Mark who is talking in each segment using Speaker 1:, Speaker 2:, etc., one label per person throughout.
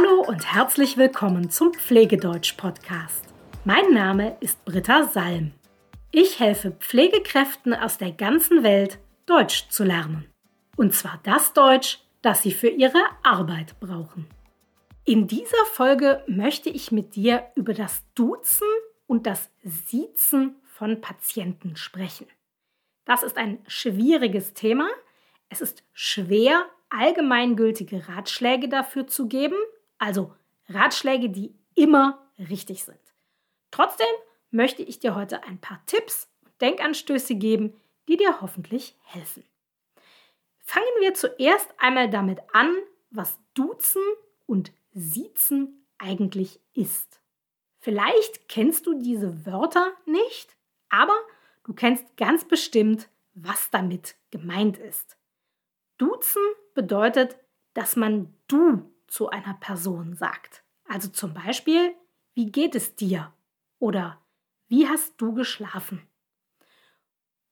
Speaker 1: Hallo und herzlich willkommen zum Pflegedeutsch-Podcast. Mein Name ist Britta Salm. Ich helfe Pflegekräften aus der ganzen Welt, Deutsch zu lernen. Und zwar das Deutsch, das sie für ihre Arbeit brauchen. In dieser Folge möchte ich mit dir über das Duzen und das Siezen von Patienten sprechen. Das ist ein schwieriges Thema. Es ist schwer, allgemeingültige Ratschläge dafür zu geben, also Ratschläge, die immer richtig sind. Trotzdem möchte ich dir heute ein paar Tipps und Denkanstöße geben, die dir hoffentlich helfen. Fangen wir zuerst einmal damit an, was Duzen und Siezen eigentlich ist. Vielleicht kennst du diese Wörter nicht, aber du kennst ganz bestimmt, was damit gemeint ist. Duzen bedeutet, dass man du zu einer Person sagt. Also zum Beispiel, wie geht es dir? Oder wie hast du geschlafen?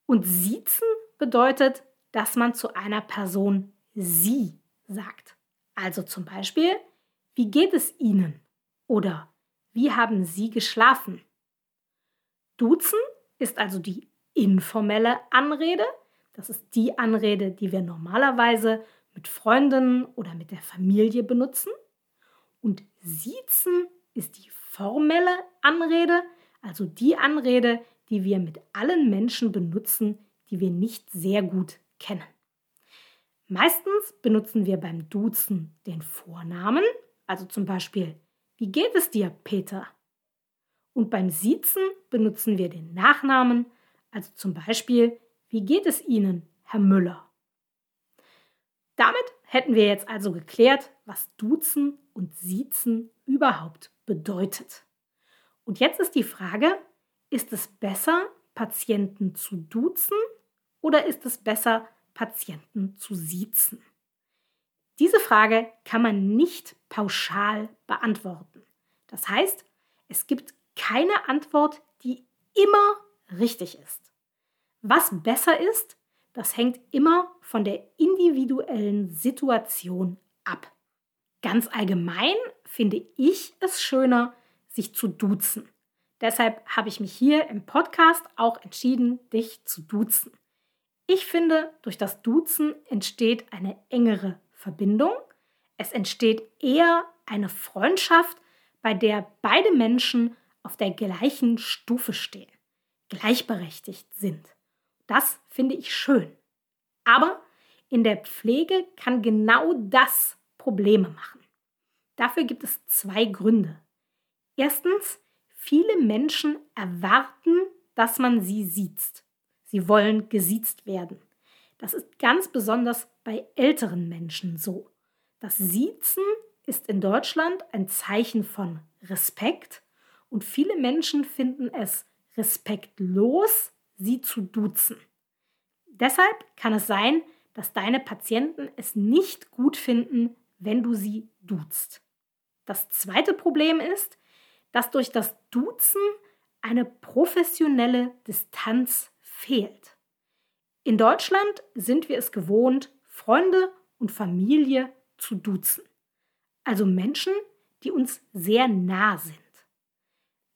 Speaker 1: Und siezen bedeutet, dass man zu einer Person sie sagt. Also zum Beispiel, wie geht es Ihnen? Oder wie haben Sie geschlafen? Duzen ist also die informelle Anrede. Das ist die Anrede, die wir normalerweise mit Freunden oder mit der Familie benutzen. Und siezen ist die formelle Anrede, also die Anrede, die wir mit allen Menschen benutzen, die wir nicht sehr gut kennen. Meistens benutzen wir beim Duzen den Vornamen, also zum Beispiel, wie geht es dir, Peter? Und beim Siezen benutzen wir den Nachnamen, also zum Beispiel, wie geht es Ihnen, Herr Müller? Damit hätten wir jetzt also geklärt, was Duzen und Siezen überhaupt bedeutet. Und jetzt ist die Frage, ist es besser, Patienten zu duzen oder ist es besser, Patienten zu siezen? Diese Frage kann man nicht pauschal beantworten. Das heißt, es gibt keine Antwort, die immer richtig ist. Was besser ist, das hängt immer von der individuellen Situation ab. Ganz allgemein finde ich es schöner, sich zu duzen. Deshalb habe ich mich hier im Podcast auch entschieden, dich zu duzen. Ich finde, durch das Duzen entsteht eine engere Verbindung. Es entsteht eher eine Freundschaft, bei der beide Menschen auf der gleichen Stufe stehen, gleichberechtigt sind. Das finde ich schön. Aber in der Pflege kann genau das Probleme machen. Dafür gibt es zwei Gründe. Erstens, viele Menschen erwarten, dass man sie sieht. Sie wollen gesiezt werden. Das ist ganz besonders bei älteren Menschen so. Das Siezen ist in Deutschland ein Zeichen von Respekt und viele Menschen finden es respektlos, sie zu duzen. Deshalb kann es sein, dass deine Patienten es nicht gut finden, wenn du sie duzt. Das zweite Problem ist, dass durch das Duzen eine professionelle Distanz fehlt. In Deutschland sind wir es gewohnt, Freunde und Familie zu duzen. Also Menschen, die uns sehr nah sind.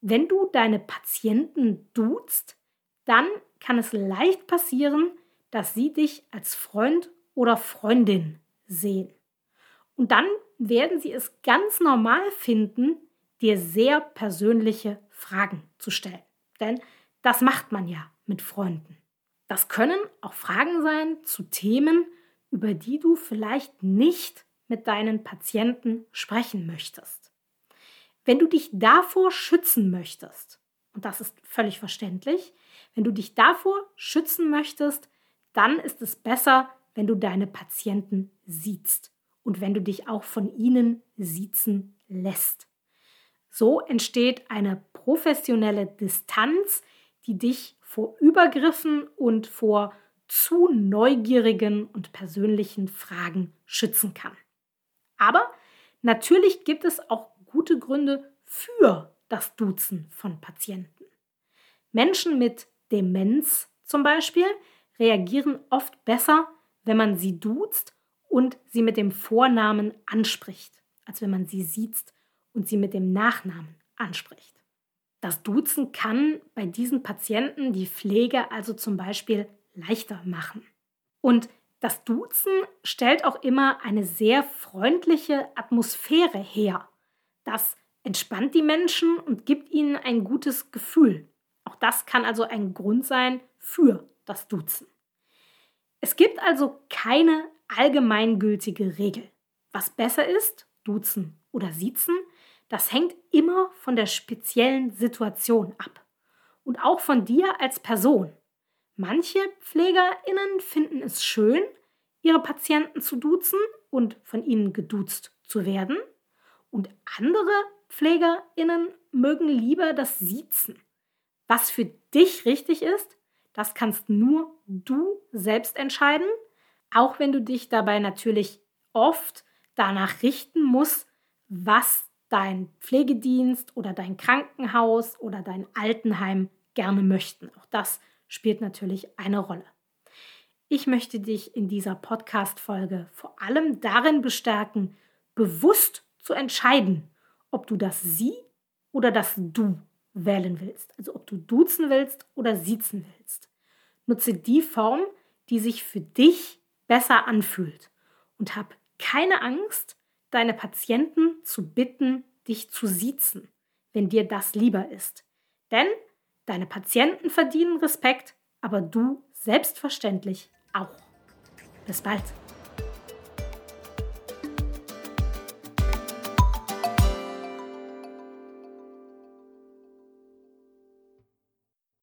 Speaker 1: Wenn du deine Patienten duzt, dann kann es leicht passieren, dass sie dich als Freund oder Freundin sehen. Und dann werden sie es ganz normal finden, dir sehr persönliche Fragen zu stellen. Denn das macht man ja mit Freunden. Das können auch Fragen sein zu Themen, über die du vielleicht nicht mit deinen Patienten sprechen möchtest. Wenn du dich davor schützen möchtest, und das ist völlig verständlich, wenn du dich davor schützen möchtest, dann ist es besser, wenn du deine Patienten siehst und wenn du dich auch von ihnen siezen lässt. So entsteht eine professionelle Distanz, die dich vor Übergriffen und vor zu neugierigen und persönlichen Fragen schützen kann. Aber natürlich gibt es auch gute Gründe für das Duzen von Patienten. Menschen mit Demenz zum Beispiel reagieren oft besser, wenn man sie duzt und sie mit dem Vornamen anspricht. als wenn man sie sieht und sie mit dem Nachnamen anspricht. Das Duzen kann bei diesen Patienten die Pflege also zum Beispiel leichter machen. Und das Duzen stellt auch immer eine sehr freundliche Atmosphäre her. Das entspannt die Menschen und gibt ihnen ein gutes Gefühl. Das kann also ein Grund sein für das Duzen. Es gibt also keine allgemeingültige Regel. Was besser ist, duzen oder siezen, das hängt immer von der speziellen Situation ab und auch von dir als Person. Manche Pflegerinnen finden es schön, ihre Patienten zu duzen und von ihnen geduzt zu werden. Und andere Pflegerinnen mögen lieber das Siezen. Was für dich richtig ist, das kannst nur du selbst entscheiden, auch wenn du dich dabei natürlich oft danach richten musst, was dein Pflegedienst oder dein Krankenhaus oder dein Altenheim gerne möchten. Auch das spielt natürlich eine Rolle. Ich möchte dich in dieser Podcast-Folge vor allem darin bestärken, bewusst zu entscheiden, ob du das Sie oder das Du wählen willst. Also ob du duzen willst oder siezen willst. Nutze die Form, die sich für dich besser anfühlt und hab keine Angst, deine Patienten zu bitten, dich zu siezen, wenn dir das lieber ist. Denn Deine Patienten verdienen Respekt, aber du selbstverständlich auch. Bis bald.